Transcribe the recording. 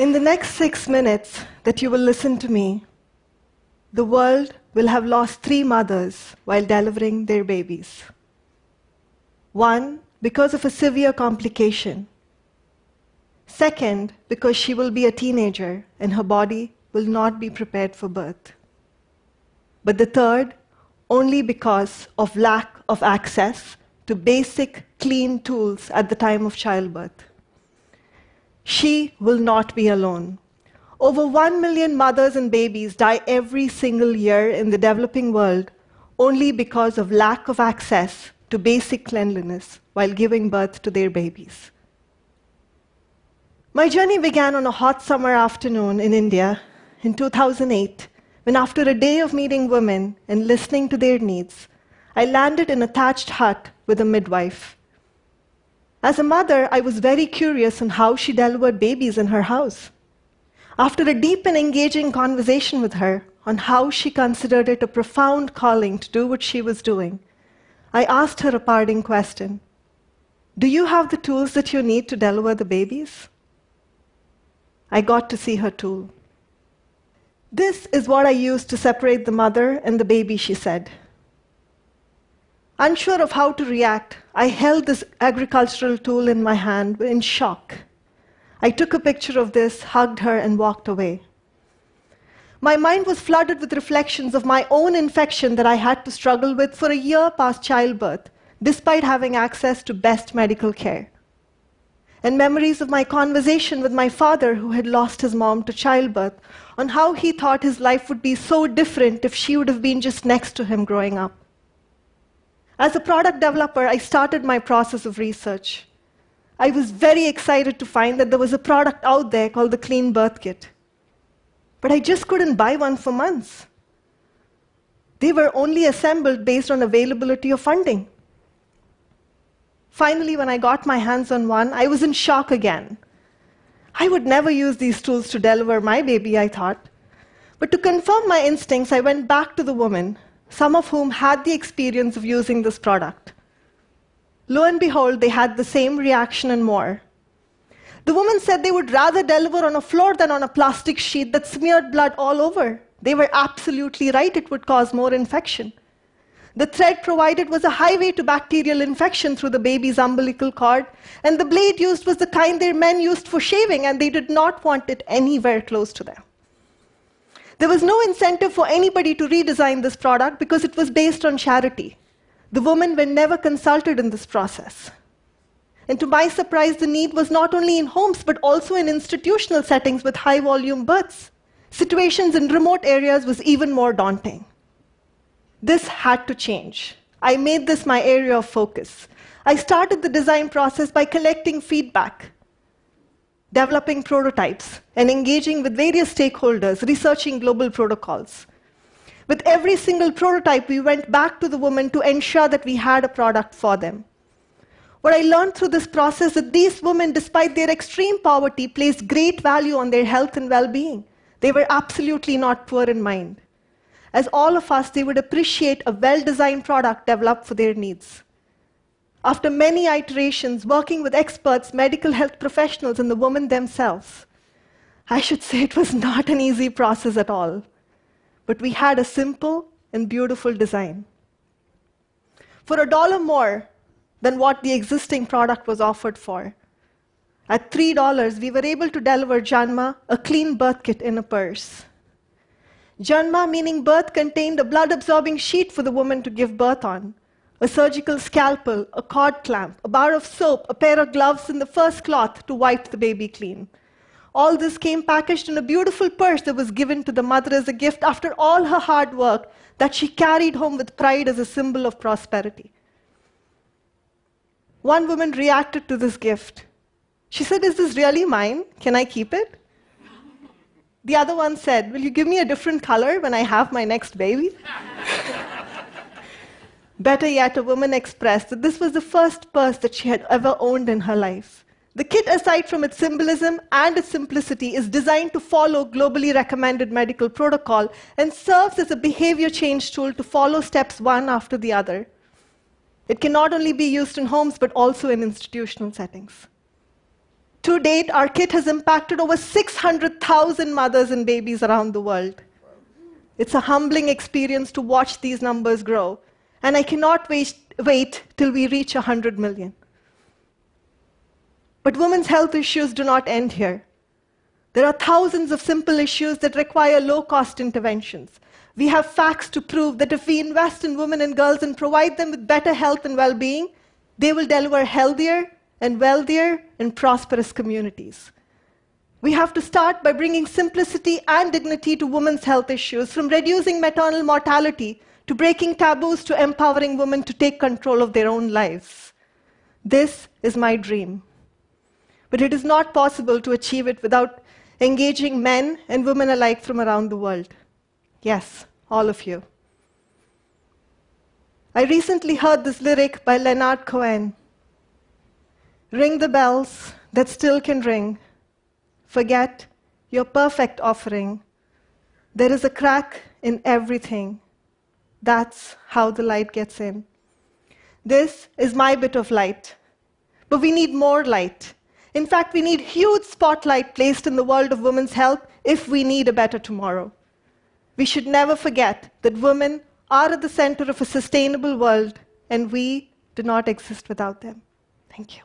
In the next six minutes that you will listen to me, the world will have lost three mothers while delivering their babies. One, because of a severe complication. Second, because she will be a teenager and her body will not be prepared for birth. But the third, only because of lack of access to basic clean tools at the time of childbirth. She will not be alone. Over 1 million mothers and babies die every single year in the developing world only because of lack of access to basic cleanliness while giving birth to their babies. My journey began on a hot summer afternoon in India in 2008 when, after a day of meeting women and listening to their needs, I landed in a thatched hut with a midwife. As a mother, I was very curious on how she delivered babies in her house. After a deep and engaging conversation with her on how she considered it a profound calling to do what she was doing, I asked her a parting question Do you have the tools that you need to deliver the babies? I got to see her tool. This is what I use to separate the mother and the baby, she said. Unsure of how to react, I held this agricultural tool in my hand in shock. I took a picture of this, hugged her, and walked away. My mind was flooded with reflections of my own infection that I had to struggle with for a year past childbirth, despite having access to best medical care. And memories of my conversation with my father, who had lost his mom to childbirth, on how he thought his life would be so different if she would have been just next to him growing up. As a product developer, I started my process of research. I was very excited to find that there was a product out there called the Clean Birth Kit. But I just couldn't buy one for months. They were only assembled based on availability of funding. Finally, when I got my hands on one, I was in shock again. I would never use these tools to deliver my baby, I thought. But to confirm my instincts, I went back to the woman some of whom had the experience of using this product. Lo and behold, they had the same reaction and more. The woman said they would rather deliver on a floor than on a plastic sheet that smeared blood all over. They were absolutely right, it would cause more infection. The thread provided was a highway to bacterial infection through the baby's umbilical cord, and the blade used was the kind their men used for shaving, and they did not want it anywhere close to them. There was no incentive for anybody to redesign this product because it was based on charity. The women were never consulted in this process. And to my surprise, the need was not only in homes, but also in institutional settings with high volume births. Situations in remote areas was even more daunting. This had to change. I made this my area of focus. I started the design process by collecting feedback developing prototypes, and engaging with various stakeholders, researching global protocols. With every single prototype, we went back to the women to ensure that we had a product for them. What I learned through this process is that these women, despite their extreme poverty, placed great value on their health and well being. They were absolutely not poor in mind. As all of us, they would appreciate a well designed product developed for their needs. After many iterations, working with experts, medical health professionals, and the women themselves, I should say it was not an easy process at all. But we had a simple and beautiful design. For a dollar more than what the existing product was offered for, at $3, we were able to deliver Janma a clean birth kit in a purse. Janma, meaning birth, contained a blood absorbing sheet for the woman to give birth on a surgical scalpel, a cord clamp, a bar of soap, a pair of gloves, and the first cloth to wipe the baby clean. All this came packaged in a beautiful purse that was given to the mother as a gift after all her hard work that she carried home with pride as a symbol of prosperity. One woman reacted to this gift. She said, Is this really mine? Can I keep it? The other one said, Will you give me a different color when I have my next baby? Better yet, a woman expressed that this was the first purse that she had ever owned in her life. The kit, aside from its symbolism and its simplicity, is designed to follow globally recommended medical protocol and serves as a behavior change tool to follow steps one after the other. It can not only be used in homes but also in institutional settings. To date, our kit has impacted over 600,000 mothers and babies around the world. It's a humbling experience to watch these numbers grow, and I cannot wait, wait till we reach 100 million. But women's health issues do not end here. There are thousands of simple issues that require low cost interventions. We have facts to prove that if we invest in women and girls and provide them with better health and well being, they will deliver healthier and wealthier and prosperous communities. We have to start by bringing simplicity and dignity to women's health issues, from reducing maternal mortality to breaking taboos to empowering women to take control of their own lives. This is my dream. But it is not possible to achieve it without engaging men and women alike from around the world. Yes, all of you. I recently heard this lyric by Leonard Cohen Ring the bells that still can ring. Forget your perfect offering. There is a crack in everything. That's how the light gets in. This is my bit of light. But we need more light. In fact, we need huge spotlight placed in the world of women's health if we need a better tomorrow. We should never forget that women are at the center of a sustainable world, and we do not exist without them. Thank you.